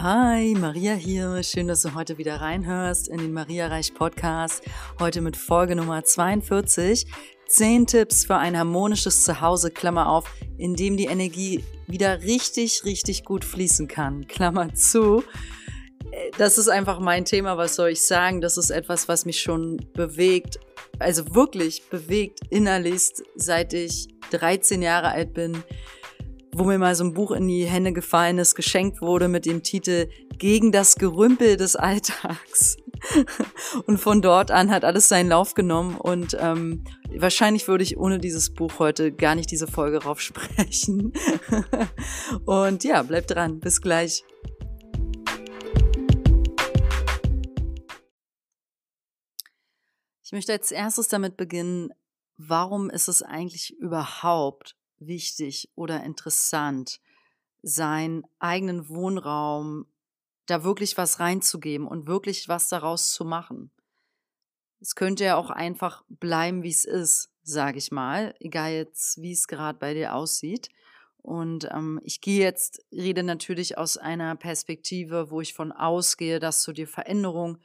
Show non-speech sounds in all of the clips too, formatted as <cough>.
Hi, Maria hier. Schön, dass du heute wieder reinhörst in den Maria Reich Podcast. Heute mit Folge Nummer 42. Zehn Tipps für ein harmonisches Zuhause, Klammer auf, in dem die Energie wieder richtig, richtig gut fließen kann, Klammer zu. Das ist einfach mein Thema, was soll ich sagen? Das ist etwas, was mich schon bewegt, also wirklich bewegt innerlichst, seit ich 13 Jahre alt bin wo mir mal so ein Buch in die Hände gefallen ist, geschenkt wurde mit dem Titel Gegen das Gerümpel des Alltags. <laughs> und von dort an hat alles seinen Lauf genommen und ähm, wahrscheinlich würde ich ohne dieses Buch heute gar nicht diese Folge raufsprechen. <laughs> und ja, bleibt dran. Bis gleich. Ich möchte als erstes damit beginnen, warum ist es eigentlich überhaupt wichtig oder interessant, seinen eigenen Wohnraum da wirklich was reinzugeben und wirklich was daraus zu machen. Es könnte ja auch einfach bleiben, wie es ist, sage ich mal, egal jetzt, wie es gerade bei dir aussieht. Und ähm, ich gehe jetzt, rede natürlich aus einer Perspektive, wo ich von ausgehe, dass du dir Veränderung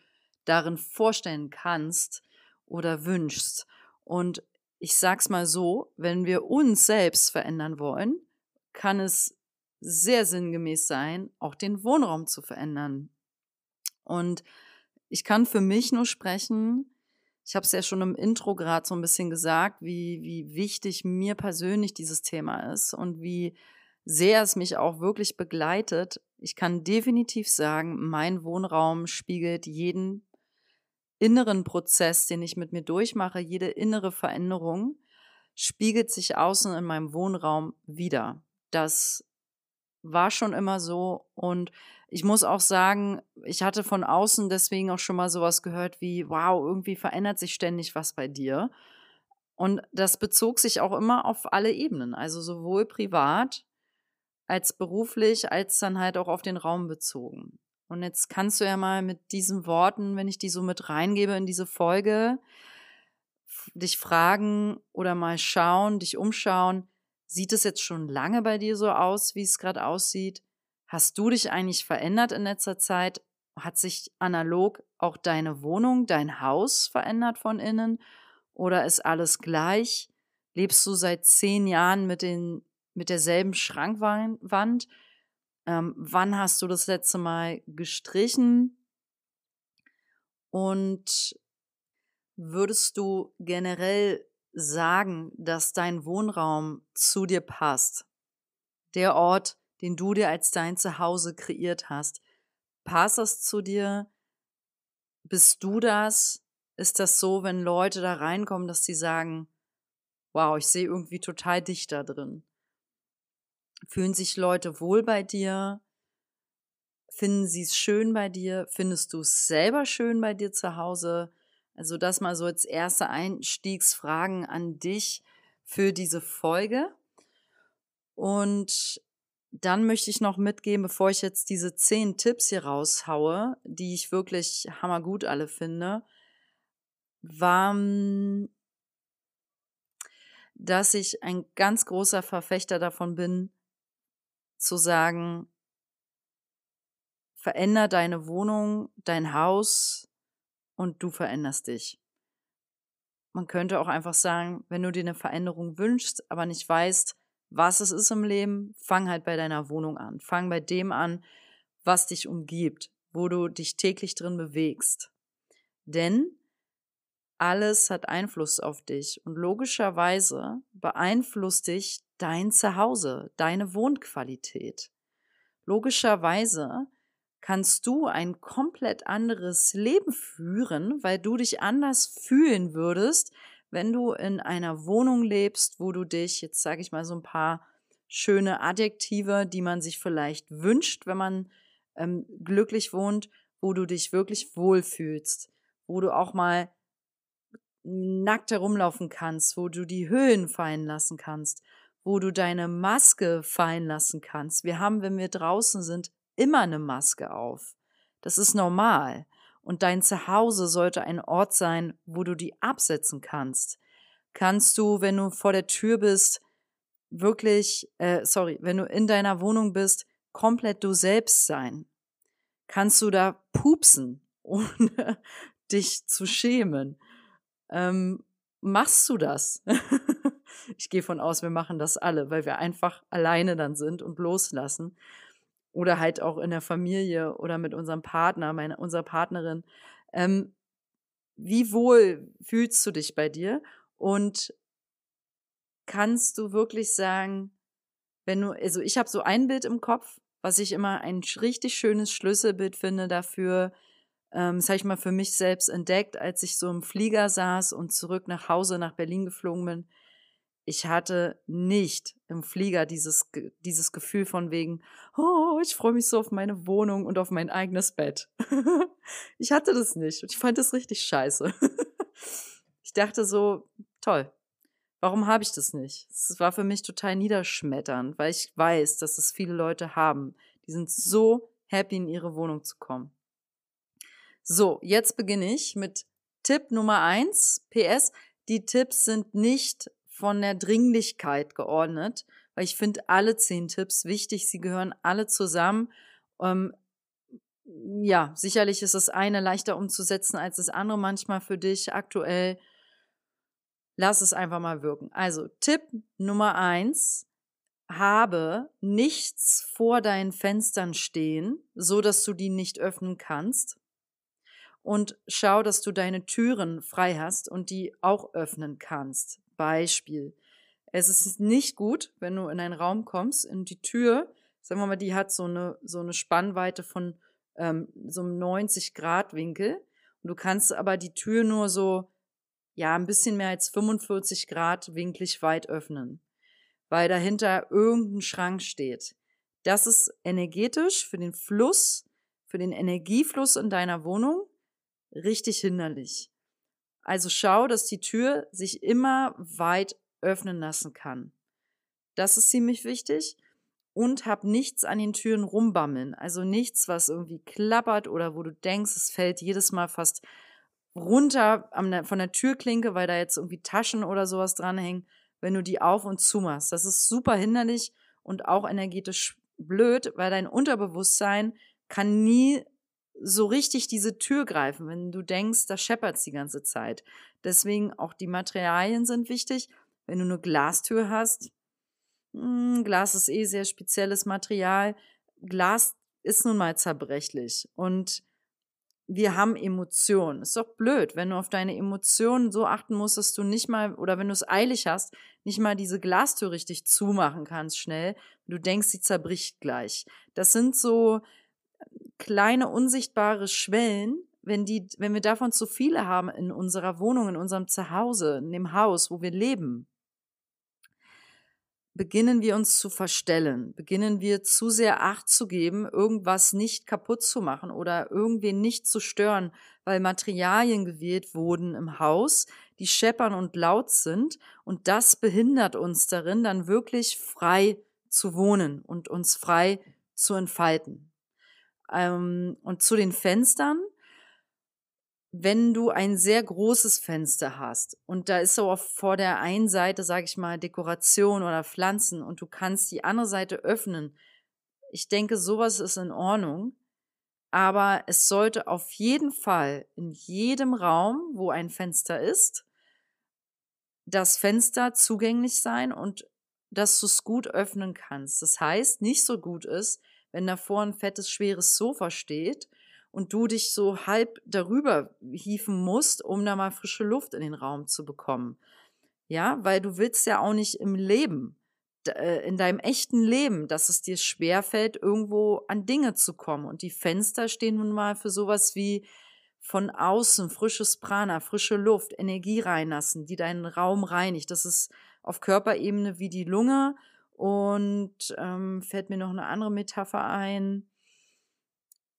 darin vorstellen kannst oder wünschst. Und ich sag's mal so, wenn wir uns selbst verändern wollen, kann es sehr sinngemäß sein, auch den Wohnraum zu verändern. Und ich kann für mich nur sprechen, ich habe es ja schon im Intro gerade so ein bisschen gesagt, wie, wie wichtig mir persönlich dieses Thema ist und wie sehr es mich auch wirklich begleitet. Ich kann definitiv sagen, mein Wohnraum spiegelt jeden inneren Prozess, den ich mit mir durchmache, jede innere Veränderung, spiegelt sich außen in meinem Wohnraum wieder. Das war schon immer so und ich muss auch sagen, ich hatte von außen deswegen auch schon mal sowas gehört wie, wow, irgendwie verändert sich ständig was bei dir. Und das bezog sich auch immer auf alle Ebenen, also sowohl privat als beruflich, als dann halt auch auf den Raum bezogen. Und jetzt kannst du ja mal mit diesen Worten, wenn ich die so mit reingebe in diese Folge, dich fragen oder mal schauen, dich umschauen, sieht es jetzt schon lange bei dir so aus, wie es gerade aussieht? Hast du dich eigentlich verändert in letzter Zeit? Hat sich analog auch deine Wohnung, dein Haus verändert von innen? Oder ist alles gleich? Lebst du seit zehn Jahren mit, den, mit derselben Schrankwand? Ähm, wann hast du das letzte Mal gestrichen? Und würdest du generell sagen, dass dein Wohnraum zu dir passt? Der Ort, den du dir als dein Zuhause kreiert hast, passt das zu dir? Bist du das? Ist das so, wenn Leute da reinkommen, dass sie sagen, wow, ich sehe irgendwie total dich da drin? Fühlen sich Leute wohl bei dir? Finden sie es schön bei dir? Findest du es selber schön bei dir zu Hause? Also das mal so als erste Einstiegsfragen an dich für diese Folge. Und dann möchte ich noch mitgeben, bevor ich jetzt diese zehn Tipps hier raushaue, die ich wirklich hammergut alle finde, war, dass ich ein ganz großer Verfechter davon bin, zu sagen, veränder deine Wohnung, dein Haus und du veränderst dich. Man könnte auch einfach sagen, wenn du dir eine Veränderung wünschst, aber nicht weißt, was es ist im Leben, fang halt bei deiner Wohnung an. Fang bei dem an, was dich umgibt, wo du dich täglich drin bewegst. Denn alles hat Einfluss auf dich und logischerweise beeinflusst dich dein Zuhause, deine Wohnqualität. Logischerweise kannst du ein komplett anderes Leben führen, weil du dich anders fühlen würdest, wenn du in einer Wohnung lebst, wo du dich, jetzt sage ich mal so ein paar schöne Adjektive, die man sich vielleicht wünscht, wenn man ähm, glücklich wohnt, wo du dich wirklich wohlfühlst, wo du auch mal nackt herumlaufen kannst, wo du die Höhen fallen lassen kannst, wo du deine Maske fallen lassen kannst. Wir haben, wenn wir draußen sind, immer eine Maske auf. Das ist normal. Und dein Zuhause sollte ein Ort sein, wo du die absetzen kannst. Kannst du, wenn du vor der Tür bist, wirklich, äh, sorry, wenn du in deiner Wohnung bist, komplett du selbst sein. kannst du da pupsen, <laughs> ohne dich zu schämen. Ähm, machst du das? <laughs> ich gehe von aus, wir machen das alle, weil wir einfach alleine dann sind und loslassen. Oder halt auch in der Familie oder mit unserem Partner, meine, unserer Partnerin. Ähm, wie wohl fühlst du dich bei dir? Und kannst du wirklich sagen, wenn du, also ich habe so ein Bild im Kopf, was ich immer ein richtig schönes Schlüsselbild finde dafür, ähm, das habe ich mal für mich selbst entdeckt, als ich so im Flieger saß und zurück nach Hause nach Berlin geflogen bin. Ich hatte nicht im Flieger dieses, dieses Gefühl von wegen, oh, ich freue mich so auf meine Wohnung und auf mein eigenes Bett. <laughs> ich hatte das nicht und ich fand das richtig scheiße. <laughs> ich dachte so, toll, Warum habe ich das nicht? Es war für mich total niederschmetternd, weil ich weiß, dass es viele Leute haben. Die sind so happy, in ihre Wohnung zu kommen. So, jetzt beginne ich mit Tipp Nummer eins. PS, die Tipps sind nicht von der Dringlichkeit geordnet, weil ich finde alle zehn Tipps wichtig. Sie gehören alle zusammen. Ähm, ja, sicherlich ist das eine leichter umzusetzen als das andere manchmal für dich aktuell lass es einfach mal wirken. Also Tipp Nummer eins, habe nichts vor deinen Fenstern stehen, so dass du die nicht öffnen kannst. Und schau, dass du deine Türen frei hast und die auch öffnen kannst. Beispiel. Es ist nicht gut, wenn du in einen Raum kommst, in die Tür, sagen wir mal, die hat so eine, so eine Spannweite von ähm, so einem 90 Grad Winkel. Und du kannst aber die Tür nur so ja, ein bisschen mehr als 45 Grad winklig weit öffnen, weil dahinter irgendein Schrank steht. Das ist energetisch für den Fluss, für den Energiefluss in deiner Wohnung richtig hinderlich. Also schau, dass die Tür sich immer weit öffnen lassen kann. Das ist ziemlich wichtig. Und hab nichts an den Türen rumbammeln. Also nichts, was irgendwie klappert oder wo du denkst, es fällt jedes Mal fast runter von der Türklinke, weil da jetzt irgendwie Taschen oder sowas dranhängen, wenn du die auf und zu machst. Das ist super hinderlich und auch energetisch blöd, weil dein Unterbewusstsein kann nie so richtig diese Tür greifen, wenn du denkst, da scheppert's die ganze Zeit. Deswegen auch die Materialien sind wichtig. Wenn du eine Glastür hast, hm, Glas ist eh sehr spezielles Material. Glas ist nun mal zerbrechlich und wir haben Emotionen. Ist doch blöd, wenn du auf deine Emotionen so achten musst, dass du nicht mal, oder wenn du es eilig hast, nicht mal diese Glastür richtig zumachen kannst schnell. Du denkst, sie zerbricht gleich. Das sind so kleine unsichtbare Schwellen, wenn die, wenn wir davon zu viele haben in unserer Wohnung, in unserem Zuhause, in dem Haus, wo wir leben, beginnen wir uns zu verstellen, beginnen wir zu sehr Acht zu geben, irgendwas nicht kaputt zu machen oder irgendwen nicht zu stören, weil Materialien gewählt wurden im Haus, die scheppern und laut sind und das behindert uns darin, dann wirklich frei zu wohnen und uns frei zu entfalten. Ähm, und zu den Fenstern, wenn du ein sehr großes Fenster hast und da ist so vor der einen Seite, sage ich mal, Dekoration oder Pflanzen und du kannst die andere Seite öffnen, ich denke, sowas ist in Ordnung. Aber es sollte auf jeden Fall in jedem Raum, wo ein Fenster ist, das Fenster zugänglich sein und dass du es gut öffnen kannst. Das heißt, nicht so gut ist, wenn davor ein fettes, schweres Sofa steht und du dich so halb darüber hieven musst, um da mal frische Luft in den Raum zu bekommen. Ja, weil du willst ja auch nicht im Leben, äh, in deinem echten Leben, dass es dir schwerfällt, irgendwo an Dinge zu kommen. Und die Fenster stehen nun mal für sowas wie von außen frisches Prana, frische Luft, Energie reinlassen, die deinen Raum reinigt. Das ist auf Körperebene wie die Lunge. Und ähm, fällt mir noch eine andere Metapher ein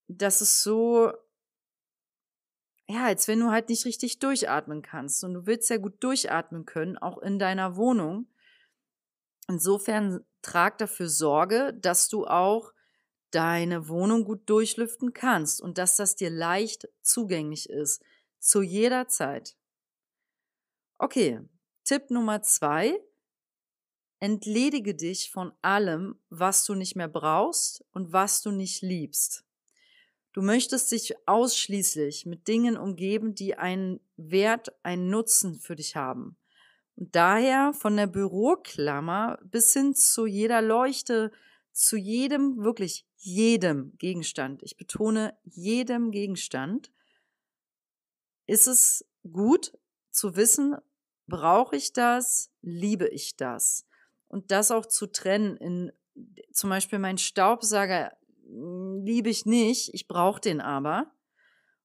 das ist so, ja, als wenn du halt nicht richtig durchatmen kannst. Und du willst ja gut durchatmen können, auch in deiner Wohnung. Insofern trag dafür Sorge, dass du auch deine Wohnung gut durchlüften kannst und dass das dir leicht zugänglich ist. Zu jeder Zeit. Okay, Tipp Nummer zwei. Entledige dich von allem, was du nicht mehr brauchst und was du nicht liebst. Du möchtest dich ausschließlich mit Dingen umgeben, die einen Wert, einen Nutzen für dich haben. Und daher von der Büroklammer bis hin zu jeder Leuchte, zu jedem, wirklich jedem Gegenstand, ich betone jedem Gegenstand, ist es gut zu wissen, brauche ich das, liebe ich das? Und das auch zu trennen in zum Beispiel mein Staubsauger hm, liebe ich nicht, ich brauche den aber.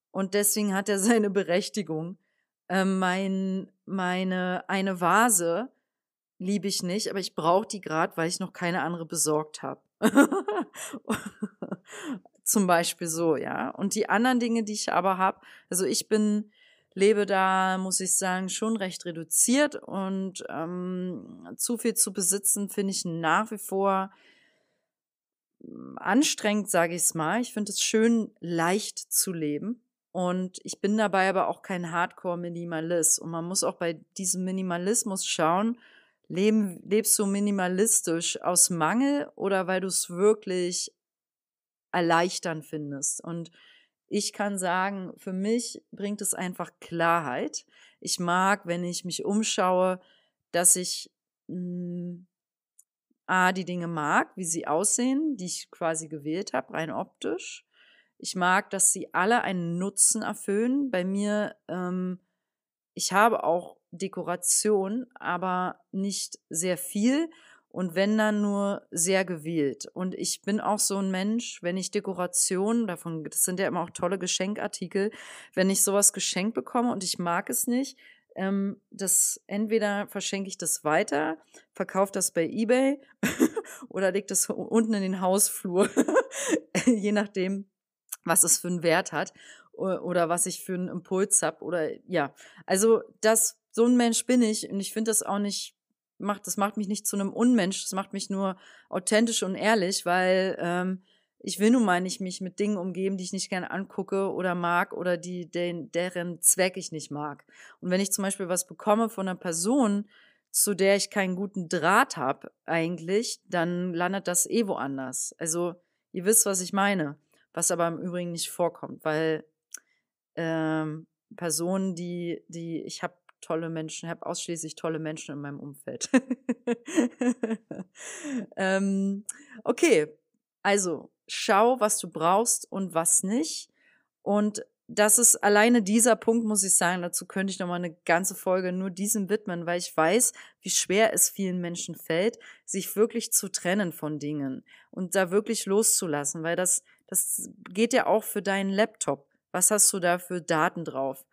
Und deswegen hat er seine Berechtigung. Äh, mein, meine, eine Vase liebe ich nicht, aber ich brauche die gerade, weil ich noch keine andere besorgt habe. <laughs> Zum Beispiel so, ja. Und die anderen Dinge, die ich aber habe, also ich bin, lebe da, muss ich sagen, schon recht reduziert und ähm, zu viel zu besitzen, finde ich nach wie vor hm, anstrengend, sage ich es mal. Ich finde es schön, leicht zu leben. Und ich bin dabei aber auch kein Hardcore-Minimalist. Und man muss auch bei diesem Minimalismus schauen, leben, lebst du minimalistisch aus Mangel oder weil du es wirklich erleichtern findest. Und ich kann sagen, für mich bringt es einfach Klarheit. Ich mag, wenn ich mich umschaue, dass ich mh, hm, A, die Dinge mag, wie sie aussehen, die ich quasi gewählt habe, rein optisch. Ich mag, dass sie alle einen Nutzen erfüllen. Bei mir, ähm, ich habe auch Dekoration, aber nicht sehr viel und wenn dann nur sehr gewählt. Und ich bin auch so ein Mensch, wenn ich Dekoration, davon, das sind ja immer auch tolle Geschenkartikel, wenn ich sowas geschenkt bekomme und ich mag es nicht, ähm, das entweder verschenke ich das weiter, verkaufe das bei eBay <laughs> oder leg das unten in den Hausflur, <laughs> je nachdem, was es für einen Wert hat oder was ich für einen Impuls habe oder ja, also das so ein Mensch bin ich und ich finde das auch nicht macht, das macht mich nicht zu einem Unmensch, das macht mich nur authentisch und ehrlich, weil ähm, ich will nun mal nicht mich mit Dingen umgeben, die ich nicht gerne angucke oder mag oder die, den, deren Zweck ich nicht mag. Und wenn ich zum Beispiel was bekomme von einer Person, zu der ich keinen guten Draht habe eigentlich, dann landet das eh woanders. Also ihr wisst, was ich meine, was aber im Übrigen nicht vorkommt, weil ähm, Personen, die, die, ich habe tolle Menschen, habe ausschließlich tolle Menschen in meinem Umfeld. <laughs> ähm, okay, also schau, was du brauchst und was nicht. Und das ist alleine dieser Punkt, muss ich sagen, dazu könnte ich nochmal eine ganze Folge nur diesem widmen, weil ich weiß, wie schwer es vielen Menschen fällt, sich wirklich zu trennen von Dingen und da wirklich loszulassen, weil das, das geht ja auch für deinen Laptop. Was hast du da für Daten drauf?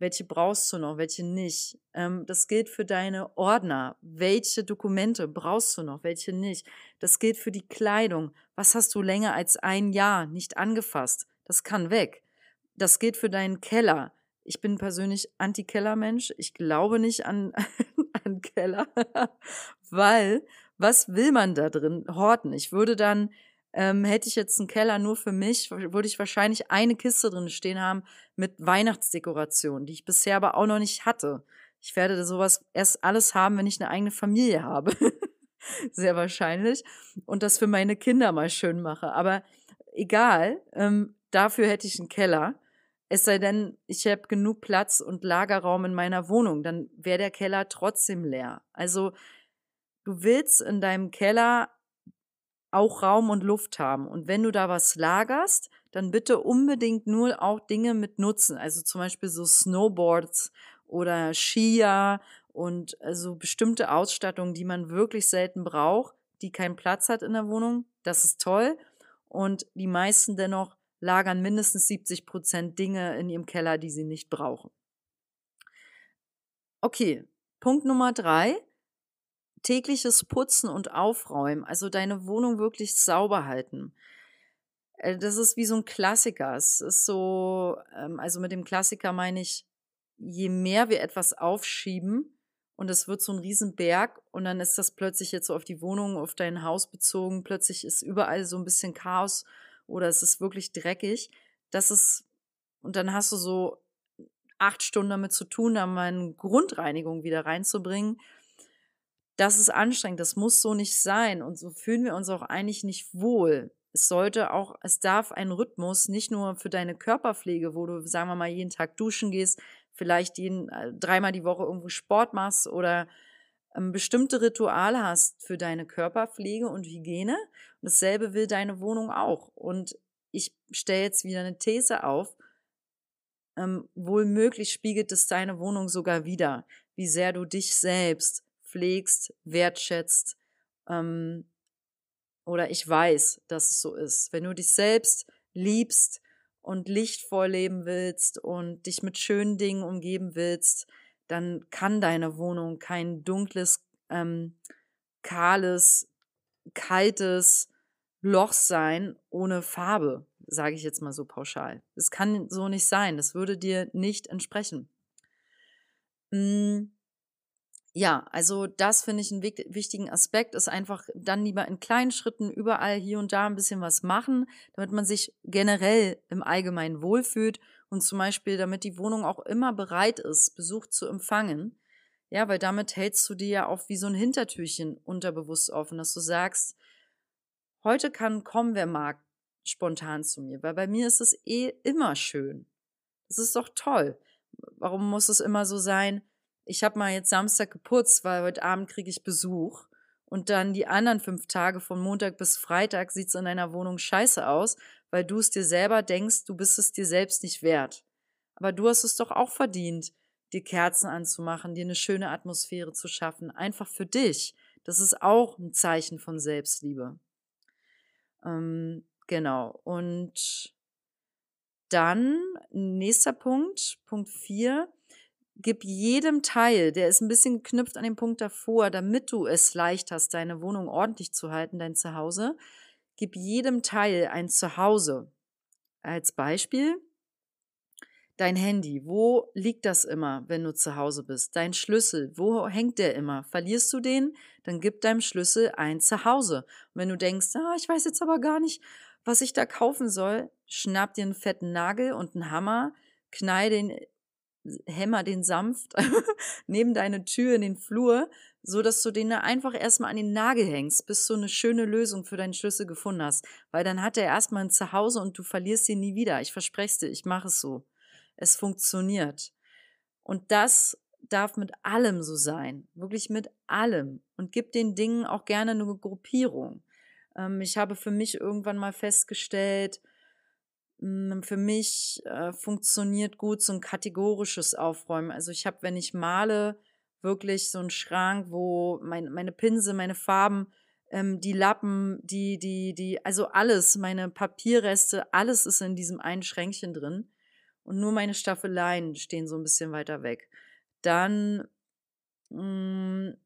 Welche brauchst du noch, welche nicht. Ähm, das gilt für deine Ordner, welche Dokumente brauchst du noch, welche nicht. Das gilt für die Kleidung. Was hast du länger als ein Jahr nicht angefasst? Das kann weg. Das gilt für deinen Keller. Ich bin persönlich Anti-Keller-Mensch. Ich glaube nicht an, <laughs> an Keller, <laughs> weil was will man da drin horten? Ich würde dann ähm, hätte ich jetzt einen Keller nur für mich, würde ich wahrscheinlich eine Kiste drin stehen haben mit Weihnachtsdekoration, die ich bisher aber auch noch nicht hatte. Ich werde sowas erst alles haben, wenn ich eine eigene Familie habe. <laughs> Sehr wahrscheinlich. Und das für meine Kinder mal schön mache. Aber egal, ähm, dafür hätte ich einen Keller. Es sei denn, ich habe genug Platz und Lagerraum in meiner Wohnung, dann wäre der Keller trotzdem leer. Also du willst in deinem Keller auch Raum und Luft haben. Und wenn du da was lagerst, dann bitte unbedingt nur auch Dinge mit Nutzen. Also zum Beispiel so Snowboards oder Skier und also bestimmte Ausstattung, die man wirklich selten braucht, die keinen Platz hat in der Wohnung. Das ist toll. Und die meisten dennoch lagern mindestens 70 Prozent Dinge in ihrem Keller, die sie nicht brauchen. Okay, Punkt Nummer drei tägliches Putzen und Aufräumen, also deine Wohnung wirklich sauber halten. Äh, das ist wie so ein Klassiker. Es ist so, ähm, also mit dem Klassiker meine ich, je mehr wir etwas aufschieben und es wird so ein Riesenberg und dann ist das plötzlich jetzt so auf die Wohnung, auf dein Haus bezogen, plötzlich ist überall so ein bisschen Chaos oder es ist wirklich dreckig. Das ist, und dann hast du so acht Stunden damit zu tun, da mal eine Grundreinigung wieder reinzubringen das ist anstrengend, das muss so nicht sein und so fühlen wir uns auch eigentlich nicht wohl. es sollte auch, es darf ein Rhythmus, nicht nur für deine Körperpflege, wo du, sagen wir mal, jeden Tag duschen gehst, vielleicht jeden, äh, dreimal die Woche irgendwo Sport machst oder ähm, bestimmte Rituale hast für deine Körperpflege und Hygiene. Und dasselbe will deine Wohnung auch. Und ich stelle jetzt wieder eine These auf. Ähm, wohl möglich spiegelt es deine Wohnung sogar wieder, wie sehr du dich selbst pflegst, wertschätzt, ähm, oder ich weiß, dass es so ist. Wenn du dich selbst liebst und lichtvoll leben willst und dich mit schönen Dingen umgeben willst, dann kann deine Wohnung kein dunkles, ähm, kahles, kaltes Loch sein ohne Farbe, sage ich jetzt mal so pauschal. Es kann so nicht sein. Das würde dir nicht entsprechen. Hm ja, also das finde ich einen wichtigen Aspekt, ist einfach dann lieber in kleinen Schritten überall hier und da ein bisschen was machen, damit man sich generell im Allgemeinen wohlfühlt und zum Beispiel, damit die Wohnung auch immer bereit ist, Besuch zu empfangen. Ja, weil damit hältst du dir ja auch wie so ein Hintertürchen unterbewusst offen, dass du sagst, heute kann kommen, wer mag, spontan zu mir, weil bei mir ist es eh immer schön. Das ist doch toll. Warum muss es immer so sein? Ich habe mal jetzt Samstag geputzt, weil heute Abend kriege ich Besuch. Und dann die anderen fünf Tage von Montag bis Freitag sieht es in deiner Wohnung scheiße aus, weil du es dir selber denkst, du bist es dir selbst nicht wert. Aber du hast es doch auch verdient, dir Kerzen anzumachen, dir eine schöne Atmosphäre zu schaffen, einfach für dich. Das ist auch ein Zeichen von Selbstliebe. Ähm, genau. Und dann nächster Punkt, Punkt vier gib jedem Teil, der ist ein bisschen geknüpft an den Punkt davor, damit du es leicht hast, deine Wohnung ordentlich zu halten, dein Zuhause, gib jedem Teil ein Zuhause. Als Beispiel, dein Handy, wo liegt das immer, wenn du zu Hause bist? Dein Schlüssel, wo hängt der immer? Verlierst du den? Dann gib deinem Schlüssel ein Zuhause. Und wenn du denkst, ah, ich weiß jetzt aber gar nicht, was ich da kaufen soll, schnapp dir einen fetten Nagel und einen Hammer, knall den hämmer den sanft <laughs> neben deine Tür in den Flur, so dass du den einfach erstmal an den Nagel hängst, bis du eine schöne Lösung für deinen Schlüssel gefunden hast. Weil dann hat er erstmal ein Zuhause und du verlierst ihn nie wieder. Ich verspreche dir, ich mache es so. Es funktioniert. Und das darf mit allem so sein. Wirklich mit allem. Und gib den Dingen auch gerne eine Gruppierung. Ähm, ich habe für mich irgendwann mal festgestellt, für mich äh, funktioniert gut so ein kategorisches Aufräumen. Also ich habe, wenn ich male, wirklich so einen Schrank, wo mein, meine Pinsel, meine Farben, ähm, die Lappen, die, die, die, also alles, meine Papierreste, alles ist in diesem einen Schränkchen drin. Und nur meine Staffeleien stehen so ein bisschen weiter weg. Dann mh, hm,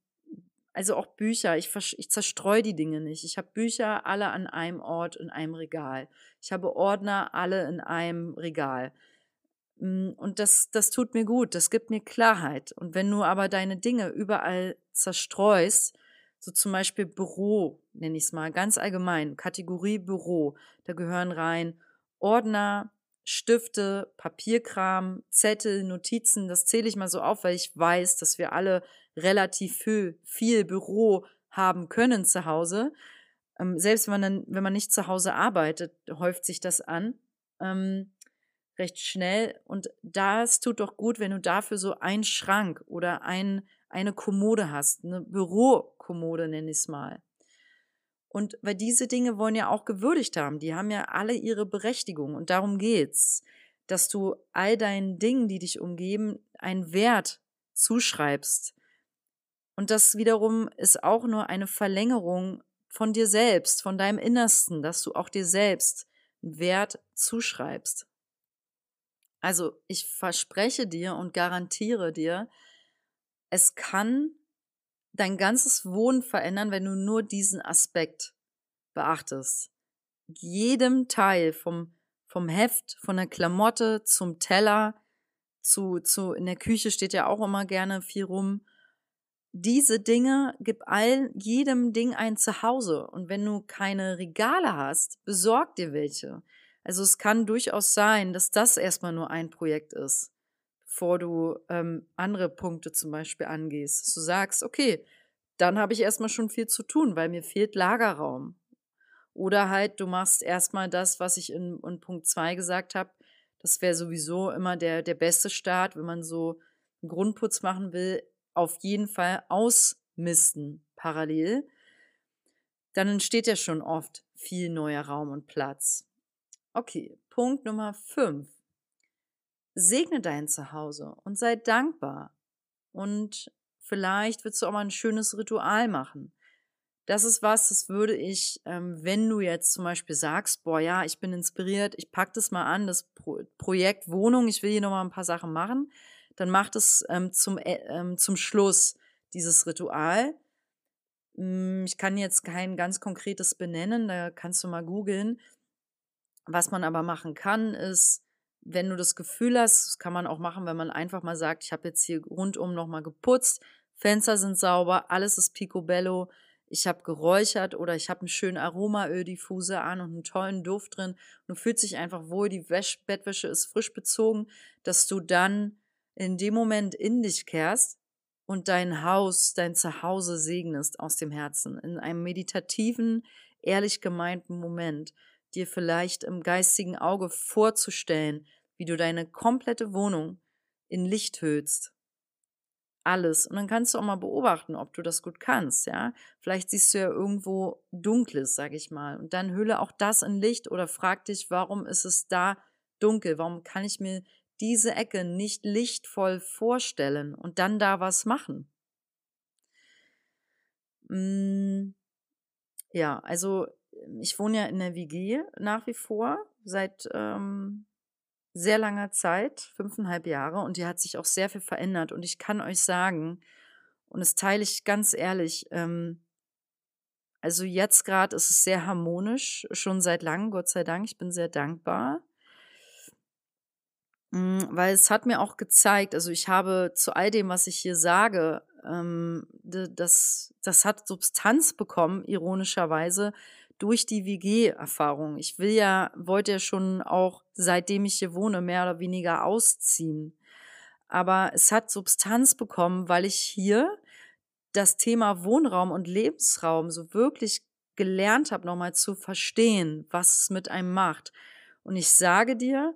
also auch Bücher, ich, ich zerstreue die Dinge nicht. Ich habe Bücher alle an einem Ort in einem Regal. Ich habe Ordner alle in einem Regal. Mm, und das, das tut mir gut, das gibt mir Klarheit. Und wenn du aber deine Dinge überall zerstreust, so zum Beispiel Büro, nenne ich es mal, ganz allgemein, Kategorie Büro, da gehören rein Ordner, Stifte, Papierkram, Zettel, Notizen, das zähle ich mal so auf, weil ich weiß, dass wir alle relativ viel, viel Büro haben können zu Hause. Ähm, selbst wenn man, wenn man nicht zu Hause arbeitet, häuft sich das an. Ähm, recht schnell. Und das tut doch gut, wenn du dafür so einen Schrank oder ein, eine Kommode hast. Eine Bürokommode nenne ich es mal. Und weil diese Dinge wollen ja auch gewürdigt haben. Die haben ja alle ihre Berechtigung. Und darum geht's. Dass du all deinen Dingen, die dich umgeben, einen Wert zuschreibst. Und das wiederum ist auch nur eine Verlängerung von dir selbst, von deinem Innersten, dass du auch dir selbst Wert zuschreibst. Also ich verspreche dir und garantiere dir, es kann dein ganzes Wohnen verändern, wenn du nur diesen Aspekt beachtest. Jedem Teil vom, vom Heft, von der Klamotte zum Teller, zu, zu, in der Küche steht ja auch immer gerne viel rum diese Dinge, gib all, jedem Ding ein Zuhause. Und wenn du keine Regale hast, besorg dir welche. Also es kann durchaus sein, dass das erstmal nur ein Projekt ist, bevor du ähm, andere Punkte zum Beispiel angehst. Dass du sagst, okay, dann habe ich erstmal schon viel zu tun, weil mir fehlt Lagerraum. Oder halt, du machst erstmal das, was ich in, in Punkt 2 gesagt habe. Das wäre sowieso immer der, der beste Start, wenn man so einen Grundputz machen will. Auf jeden Fall ausmisten parallel. Dann entsteht ja schon oft viel neuer Raum und Platz. Okay, Punkt Nummer 5. Segne dein Zuhause und sei dankbar. Und vielleicht willst du auch mal ein schönes Ritual machen das ist was, das würde ich, ähm, wenn du jetzt zum Beispiel sagst, boah, ja, ich bin inspiriert, ich pack das mal an, das Pro Projekt Wohnung, ich will hier nochmal ein paar Sachen machen, dann mach das ähm, zum, äh, zum Schluss, dieses Ritual. Hm, ich kann jetzt kein ganz konkretes benennen, da kannst du mal googeln. Was man aber machen kann, ist, wenn du das Gefühl hast, das kann man auch machen, wenn man einfach mal sagt, ich habe jetzt hier rundum nochmal geputzt, Fenster sind sauber, alles ist picobello, ich habe geräuchert oder ich habe einen schönen Aromaöldiffuser an und einen tollen Duft drin du fühlst dich einfach wohl, die Wäsch Bettwäsche ist frisch bezogen, dass du dann in dem Moment in dich kehrst und dein Haus, dein Zuhause segnest aus dem Herzen, in einem meditativen, ehrlich gemeinten Moment, dir vielleicht im geistigen Auge vorzustellen, wie du deine komplette Wohnung in Licht hüllst alles. Und dann kannst du auch mal beobachten, ob du das gut kannst, ja. Vielleicht siehst du ja irgendwo Dunkles, sag ich mal. Und dann hülle auch das in Licht oder frag dich, warum ist es da dunkel? Warum kann ich mir diese Ecke nicht lichtvoll vorstellen und dann da was machen? Hm, ja, also ich wohne ja in der WG nach wie vor seit ähm, sehr langer Zeit, fünfeinhalb Jahre, und die hat sich auch sehr viel verändert. Und ich kann euch sagen, und das teile ich ganz ehrlich, ähm, also jetzt gerade ist es sehr harmonisch, schon seit langem, Gott sei Dank. Ich bin sehr dankbar. Mm, weil es hat mir auch gezeigt, also ich habe zu all dem, was ich hier sage, ähm, das, das hat Substanz bekommen, ironischerweise, durch die WG-Erfahrung. Ich will ja, wollte ja schon auch, seitdem ich hier wohne, mehr oder weniger ausziehen. Aber es hat Substanz bekommen, weil ich hier das Thema Wohnraum und Lebensraum so wirklich gelernt habe, nochmal zu verstehen, was es mit einem macht. Und ich sage dir,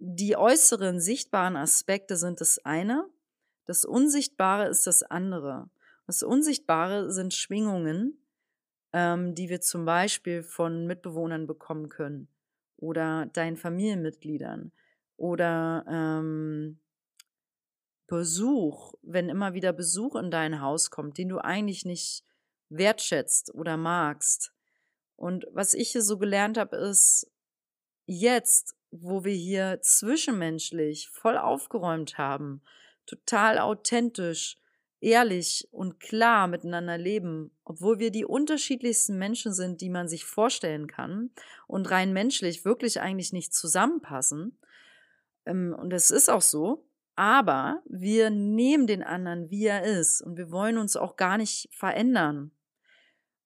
die äußeren sichtbaren Aspekte sind das eine, das Unsichtbare ist das andere. Das Unsichtbare sind Schwingungen, ähm, die wir zum Beispiel von Mitbewohnern bekommen können oder deinen Familienmitgliedern oder ähm, Besuch, wenn immer wieder Besuch in dein Haus kommt, den du eigentlich nicht wertschätzt oder magst. Und was ich hier so gelernt habe, ist, jetzt, wo wir hier zwischenmenschlich voll aufgeräumt haben, total authentisch, ehrlich und klar miteinander leben, obwohl wir die unterschiedlichsten Menschen sind, die man sich vorstellen kann und rein menschlich wirklich eigentlich nicht zusammenpassen. Ähm, und es ist auch so. Aber wir nehmen den anderen, wie er ist, und wir wollen uns auch gar nicht verändern.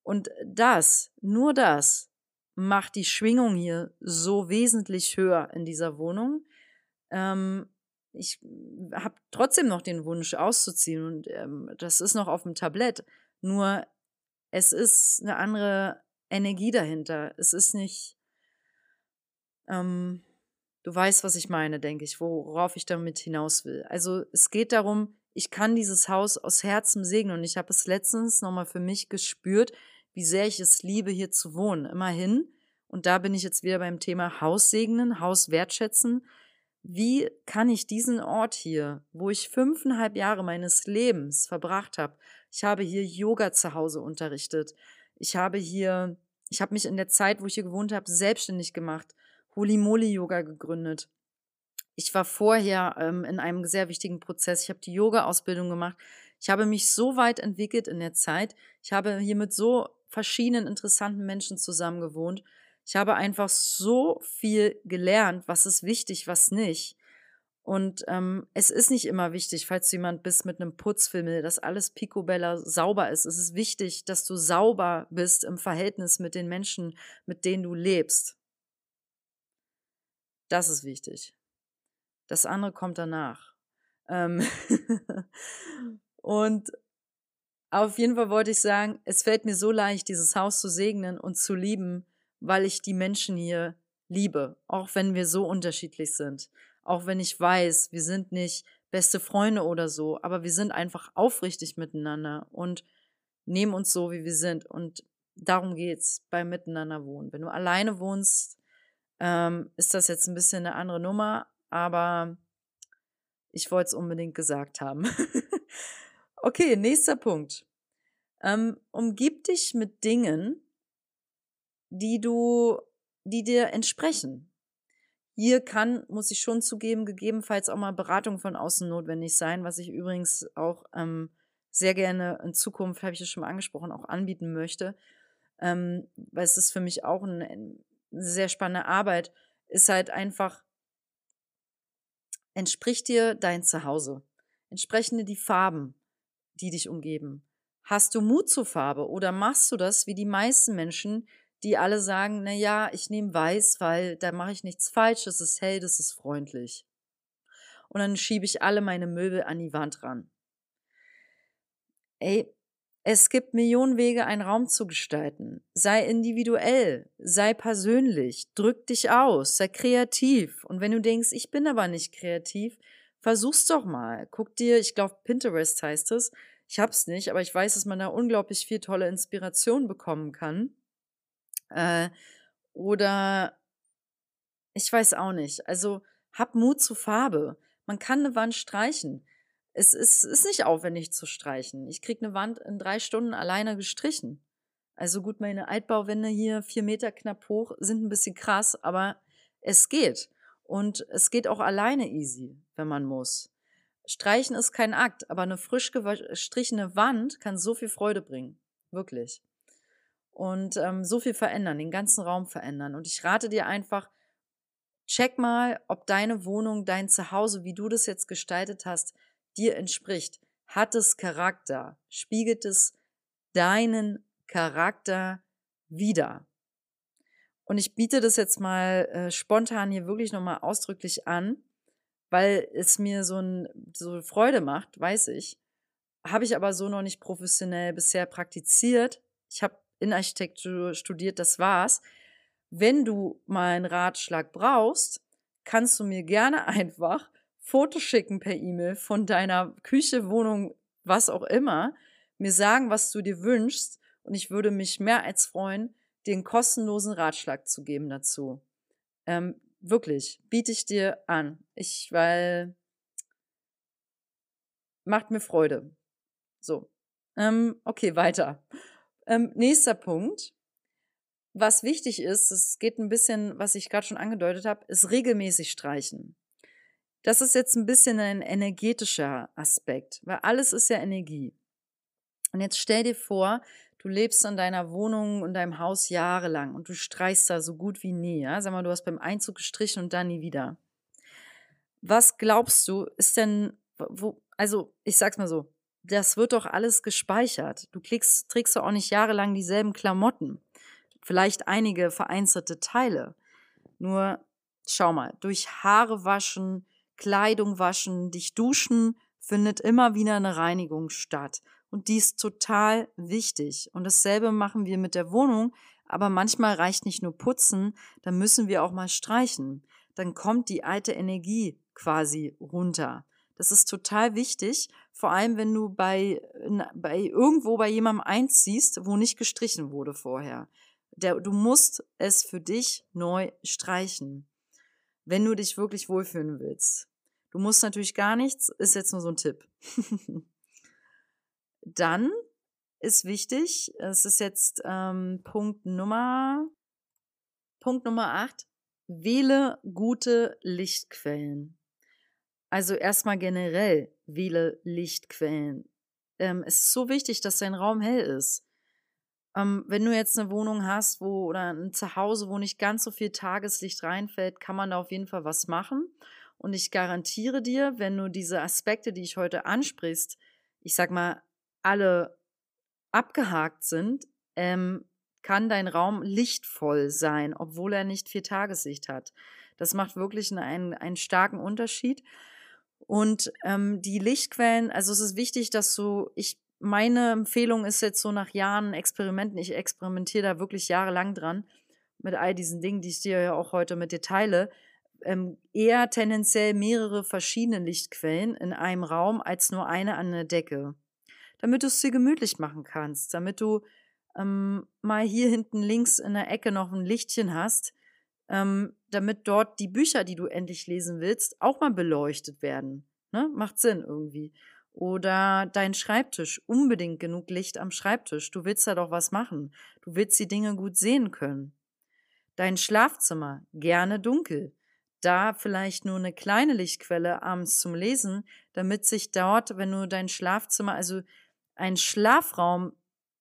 Und das, nur das, macht die Schwingung hier so wesentlich höher in dieser Wohnung. Ähm, ich habe trotzdem noch den Wunsch auszuziehen und ähm, das ist noch auf dem Tablett. Nur es ist eine andere Energie dahinter. Es ist nicht, ähm, du weißt, was ich meine, denke ich, worauf ich damit hinaus will. Also es geht darum, ich kann dieses Haus aus Herzen segnen und ich habe es letztens nochmal für mich gespürt, wie sehr ich es liebe, hier zu wohnen. Immerhin. Und da bin ich jetzt wieder beim Thema Haus segnen, Haus wertschätzen wie kann ich diesen Ort hier, wo ich fünfeinhalb Jahre meines Lebens verbracht habe, ich habe hier Yoga zu Hause unterrichtet, ich habe hier, ich habe mich in der Zeit, wo ich hier gewohnt habe, selbstständig gemacht, Holy Moly Yoga gegründet. Ich war vorher ähm, in einem sehr wichtigen Prozess. Ich habe die Yoga-Ausbildung gemacht. Ich habe mich so weit entwickelt in der Zeit. Ich habe hier mit so verschiedenen interessanten Menschen zusammen gewohnt. Ich habe einfach so viel gelernt, was ist wichtig, was nicht. Und ähm, es ist nicht immer wichtig, falls du jemand bist mit einem Putzfimmel, dass alles picobella sauber ist. Es ist wichtig, dass du sauber bist im Verhältnis mit den Menschen, mit denen du lebst. Das ist wichtig. Das andere kommt danach. Ähm <laughs> und Auf jeden Fall wollte ich sagen, es fällt mir so leicht, dieses Haus zu segnen und zu lieben, weil ich die Menschen hier liebe, auch wenn wir so unterschiedlich sind. Auch wenn ich weiß, wir sind nicht beste Freunde oder so, aber wir sind einfach aufrichtig miteinander und nehmen uns so, wie wir sind. Und darum geht's beim Miteinander wohnen. Wenn du alleine wohnst, ähm, ist das jetzt ein bisschen eine andere Nummer, aber ich wollte es unbedingt gesagt haben. <laughs> okay, nächster Punkt. Ähm, umgib dich mit Dingen, die du, die dir entsprechen. Hier kann, muss ich schon zugeben, gegebenenfalls auch mal Beratung von außen notwendig sein, was ich übrigens auch ähm, sehr gerne in Zukunft, habe ich das schon mal angesprochen, auch anbieten möchte. Ähm, weil es ist für mich auch ein, eine sehr spannende Arbeit, ist halt einfach, entspricht dir dein Zuhause? Entsprechen dir die Farben, die dich umgeben? Hast du Mut zur Farbe oder machst du das wie die meisten Menschen, die alle sagen, na ja, ich nehme weiß, weil da mache ich nichts falsch, es ist hell, das ist freundlich. Und dann schiebe ich alle meine Möbel an die Wand ran. Ey, es gibt Millionen Wege, einen Raum zu gestalten. Sei individuell, sei persönlich, drück dich aus, sei kreativ. Und wenn du denkst, ich bin aber nicht kreativ, versuch's doch mal. Guck dir, ich glaube, Pinterest heißt es. Ich hab's nicht, aber ich weiß, dass man da unglaublich viel tolle Inspiration bekommen kann. Äh, oder ich weiß auch nicht. Also hab Mut zu Farbe. Man kann eine Wand streichen. Es ist, ist nicht aufwendig zu streichen. Ich krieg eine Wand in drei Stunden alleine gestrichen. Also gut, meine Altbauwände hier vier Meter knapp hoch sind ein bisschen krass, aber es geht. Und es geht auch alleine easy, wenn man muss. Streichen ist kein Akt, aber eine frisch gestrichene Wand kann so viel Freude bringen. Wirklich und ähm, so viel verändern, den ganzen Raum verändern. Und ich rate dir einfach, check mal, ob deine Wohnung, dein Zuhause, wie du das jetzt gestaltet hast, dir entspricht. Hat es Charakter? Spiegelt es deinen Charakter wider? Und ich biete das jetzt mal äh, spontan hier wirklich nochmal ausdrücklich an, weil es mir so, ein, so Freude macht, weiß ich. Habe ich aber so noch nicht professionell bisher praktiziert. Ich habe Innenarchitektur studiert, das war's. Wenn du mal einen Ratschlag brauchst, kannst du mir gerne <laughs> einfach Fotos schicken per E-Mail von deiner Küche, Wohnung, was auch immer, mir sagen, was du dir wünschst und ich würde mich mehr als freuen, einen kostenlosen Ratschlag zu geben dazu. Ähm, wirklich, biete ich dir an. Ich, weil macht mir Freude. So. Ähm, okay, weiter. Ähm, nächster Punkt. Was wichtig ist, es geht ein bisschen, was ich gerade schon angedeutet habe, ist regelmäßig streichen. Das ist jetzt ein bisschen ein energetischer Aspekt, weil alles ist ja Energie. Und jetzt stell dir vor, du lebst in deiner Wohnung und deinem Haus jahrelang und du streichst da so gut wie nie. Ja? Sag mal, du hast beim Einzug gestrichen und dann nie wieder. Was glaubst du, ist denn, wo, also ich sag's mal so, das wird doch alles gespeichert. Du kriegst, trägst doch auch nicht jahrelang dieselben Klamotten. Vielleicht einige vereinzelte Teile. Nur, schau mal, durch Haare waschen, Kleidung waschen, dich duschen, findet immer wieder eine Reinigung statt. Und die ist total wichtig. Und dasselbe machen wir mit der Wohnung. Aber manchmal reicht nicht nur putzen, dann müssen wir auch mal streichen. Dann kommt die alte Energie quasi runter. Das ist total wichtig, vor allem wenn du bei, bei irgendwo bei jemandem einziehst, wo nicht gestrichen wurde vorher. Der, du musst es für dich neu streichen, wenn du dich wirklich wohlfühlen willst. Du musst natürlich gar nichts, ist jetzt nur so ein Tipp. <laughs> Dann ist wichtig, es ist jetzt ähm, Punkt Nummer Punkt Nummer 8, wähle gute Lichtquellen. Also erstmal generell wähle Lichtquellen. Ähm, es ist so wichtig, dass dein Raum hell ist. Ähm, wenn du jetzt eine Wohnung hast, wo oder ein Zuhause, wo nicht ganz so viel Tageslicht reinfällt, kann man da auf jeden Fall was machen. Und ich garantiere dir, wenn du diese Aspekte, die ich heute ansprichst, ich sag mal, alle abgehakt sind, ähm, kann dein Raum lichtvoll sein, obwohl er nicht viel Tageslicht hat. Das macht wirklich einen, einen starken Unterschied. Und ähm, die Lichtquellen, also es ist wichtig, dass du, ich meine Empfehlung ist jetzt so nach Jahren Experimenten, ich experimentiere da wirklich jahrelang dran mit all diesen Dingen, die ich dir ja auch heute mit dir teile, ähm, eher tendenziell mehrere verschiedene Lichtquellen in einem Raum als nur eine an der Decke. Damit du es dir gemütlich machen kannst, damit du ähm, mal hier hinten links in der Ecke noch ein Lichtchen hast, ähm, damit dort die Bücher, die du endlich lesen willst, auch mal beleuchtet werden. Ne? Macht Sinn irgendwie. Oder dein Schreibtisch, unbedingt genug Licht am Schreibtisch. Du willst da doch was machen. Du willst die Dinge gut sehen können. Dein Schlafzimmer, gerne dunkel. Da vielleicht nur eine kleine Lichtquelle abends zum Lesen, damit sich dort, wenn du dein Schlafzimmer, also ein Schlafraum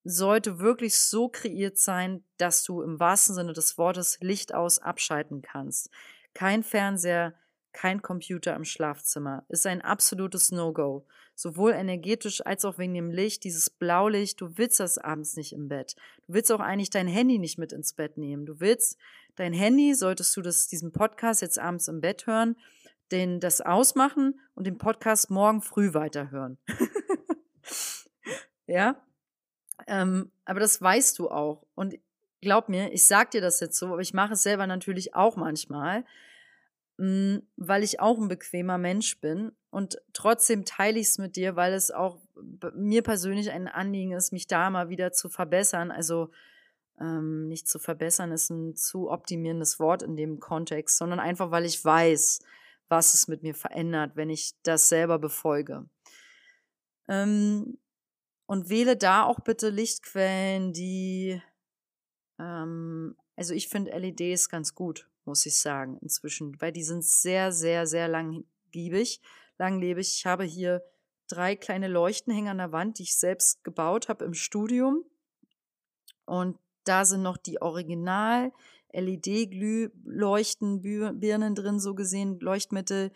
sollte wirklich so kreiert sein, dass du im wahrsten Sinne des Wortes Licht aus abschalten kannst. Kein Fernseher, kein Computer im Schlafzimmer. Ist ein absolutes No-Go. Sowohl energetisch als auch wegen dem Licht, dieses Blaulicht. Du willst das abends nicht im Bett. Du willst auch eigentlich dein Handy nicht mit ins Bett nehmen. Du willst dein Handy, solltest du das, diesen Podcast jetzt abends im Bett hören, den, das ausmachen und den Podcast morgen früh weiterhören. <laughs> ja? Ähm, aber das weißt du auch. Und glaub mir, ich sag dir das jetzt so, aber ich mache es selber natürlich auch manchmal. Hm, weil ich auch ein bequemer Mensch bin. Und trotzdem teile ich es mit dir, weil es auch mir persönlich ein Anliegen ist, mich da mal wieder zu verbessern. Also ähm, nicht zu verbessern ist ein zu optimierendes Wort in dem Kontext, sondern einfach, weil ich weiß, was es mit mir verändert, wenn ich das selber befolge. Ähm, und wähle da auch bitte Lichtquellen, die, ähm, also ich finde LEDs ganz gut muss ich sagen, inzwischen, weil die sind sehr, sehr, sehr langgiebig, langlebig. Ich habe hier drei kleine Leuchtenhänger an der Wand, die ich selbst gebaut habe im Studium. Und da sind noch die Original LED-Glühleuchtenbirnen drin, so gesehen, Leuchtmittel,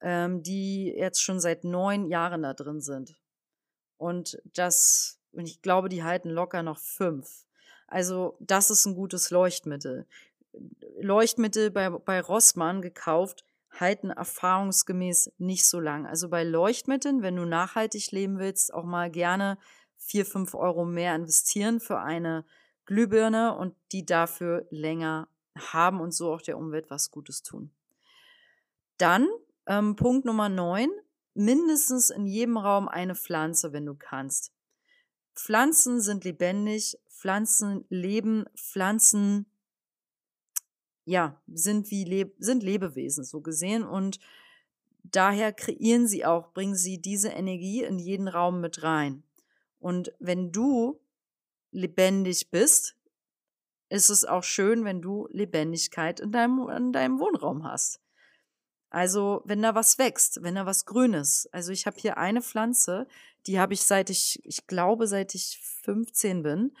ähm, die jetzt schon seit neun Jahren da drin sind. Und das, und ich glaube, die halten locker noch fünf. Also, das ist ein gutes Leuchtmittel. Leuchtmittel bei, bei Rossmann gekauft, halten erfahrungsgemäß nicht so lang. Also bei Leuchtmitteln, wenn du nachhaltig leben willst, auch mal gerne vier, fünf Euro mehr investieren für eine Glühbirne und die dafür länger haben und so auch der Umwelt was Gutes tun. Dann ähm, Punkt Nummer neun, mindestens in jedem Raum eine Pflanze, wenn du kannst. Pflanzen sind lebendig, Pflanzen leben, Pflanzen ja, sind wie Leb sind Lebewesen so gesehen und daher kreieren sie auch, bringen sie diese Energie in jeden Raum mit rein. Und wenn du lebendig bist, ist es auch schön, wenn du Lebendigkeit in deinem, in deinem Wohnraum hast. Also, wenn da was wächst, wenn da was Grünes. Also, ich habe hier eine Pflanze, die habe ich seit ich, ich glaube, seit ich 15 bin.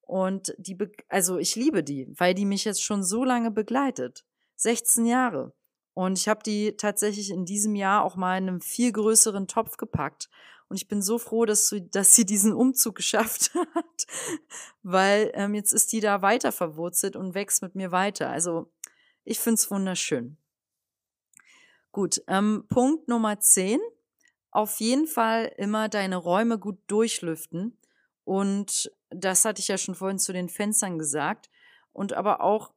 Und die, also ich liebe die, weil die mich jetzt schon so lange begleitet. 16 Jahre. Und ich habe die tatsächlich in diesem Jahr auch mal in einem viel größeren Topf gepackt. Und ich bin so froh, dass, sie, dass sie diesen Umzug <laughs> geschafft hat, weil ähm, jetzt ist die da weiter verwurzelt und wächst mit mir weiter. Also ich find's wunderschön. Gut, ähm, Punkt Nummer 10. Auf jeden Fall immer deine Räume gut durchlüften und das hatte ich ja schon vorhin zu den Fenstern gesagt. Und aber auch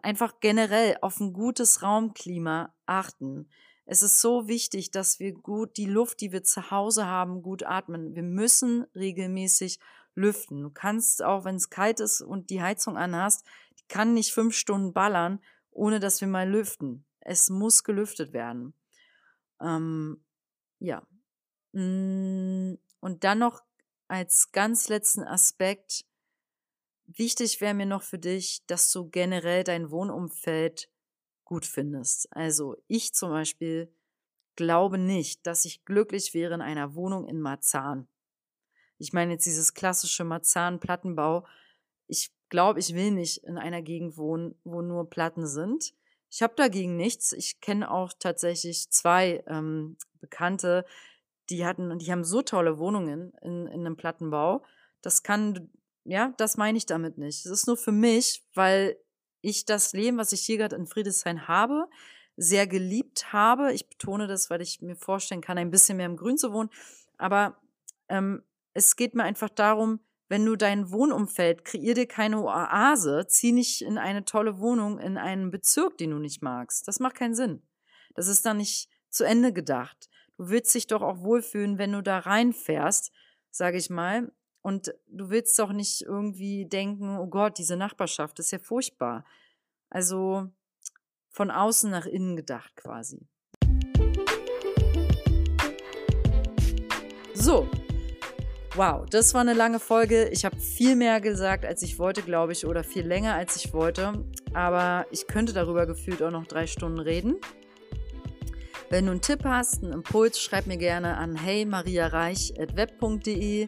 einfach generell auf ein gutes Raumklima achten. Es ist so wichtig, dass wir gut die Luft, die wir zu Hause haben, gut atmen. Wir müssen regelmäßig lüften. Du kannst auch, wenn es kalt ist und die Heizung anhast, die kann nicht fünf Stunden ballern, ohne dass wir mal lüften. Es muss gelüftet werden. Ähm, ja. Mm, und dann noch als ganz letzten Aspekt, wichtig wäre mir noch für dich, dass du generell dein Wohnumfeld gut findest. Also ich zum Beispiel glaube nicht, dass ich glücklich wäre in einer Wohnung in Marzahn. Ich meine jetzt dieses klassische Marzahn-Plattenbau. Ich glaube, ich will nicht in einer Gegend wohnen, wo nur Platten sind. Ich habe dagegen nichts. Ich kenne auch tatsächlich zwei ähm, Bekannte, die hatten, die haben so tolle Wohnungen in, in einem Plattenbau. Das kann, ja, das meine ich damit nicht. Es ist nur für mich, weil ich das Leben, was ich hier gerade in Friedrichshain habe, sehr geliebt habe. Ich betone das, weil ich mir vorstellen kann, ein bisschen mehr im Grün zu wohnen. Aber ähm, es geht mir einfach darum, wenn du dein Wohnumfeld, kreier dir keine Oase, zieh nicht in eine tolle Wohnung in einen Bezirk, den du nicht magst. Das macht keinen Sinn. Das ist dann nicht zu Ende gedacht. Du willst dich doch auch wohlfühlen, wenn du da reinfährst, sage ich mal. Und du willst doch nicht irgendwie denken, oh Gott, diese Nachbarschaft ist ja furchtbar. Also von außen nach innen gedacht quasi. So, Wow, das war eine lange Folge. Ich habe viel mehr gesagt, als ich wollte, glaube ich, oder viel länger, als ich wollte. Aber ich könnte darüber gefühlt auch noch drei Stunden reden. Wenn du einen Tipp hast, einen Impuls, schreib mir gerne an heymariareich.web.de.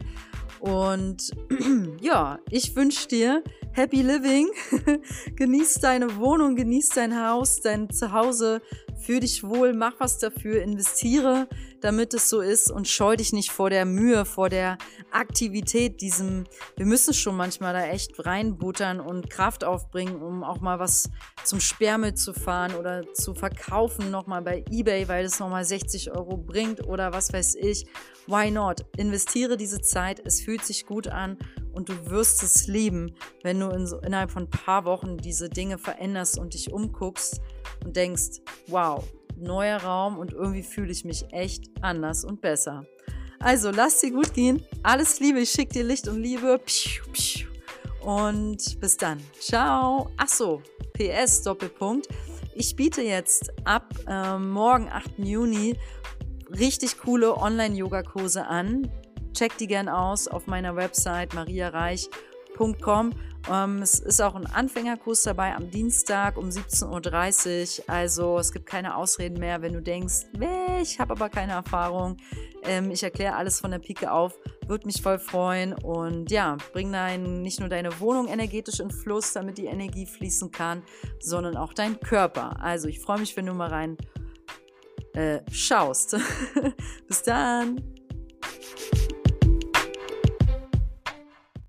Und <clears throat> ja, ich wünsche dir Happy Living. <laughs> genieß deine Wohnung, genieß dein Haus, dein Zuhause. Fühl dich wohl, mach was dafür, investiere, damit es so ist und scheu dich nicht vor der Mühe, vor der Aktivität, diesem, wir müssen schon manchmal da echt reinbuttern und Kraft aufbringen, um auch mal was zum Sperrmüll zu fahren oder zu verkaufen, nochmal bei Ebay, weil es nochmal 60 Euro bringt oder was weiß ich. Why not? Investiere diese Zeit, es fühlt sich gut an und du wirst es lieben, wenn du in so, innerhalb von ein paar Wochen diese Dinge veränderst und dich umguckst und denkst, wow, neuer Raum und irgendwie fühle ich mich echt anders und besser. Also lass dir gut gehen. Alles Liebe, ich schicke dir Licht und Liebe. Und bis dann. Ciao. Achso, PS Doppelpunkt. Ich biete jetzt ab äh, morgen, 8. Juni, richtig coole Online-Yoga-Kurse an. Check die gern aus auf meiner Website mariareich.com. Ähm, es ist auch ein Anfängerkurs dabei am Dienstag um 17.30 Uhr. Also es gibt keine Ausreden mehr, wenn du denkst, ich habe aber keine Erfahrung. Ähm, ich erkläre alles von der Pike auf. Würde mich voll freuen. Und ja, bring dein, nicht nur deine Wohnung energetisch in Fluss, damit die Energie fließen kann, sondern auch dein Körper. Also ich freue mich, wenn du mal rein äh, schaust. <laughs> Bis dann.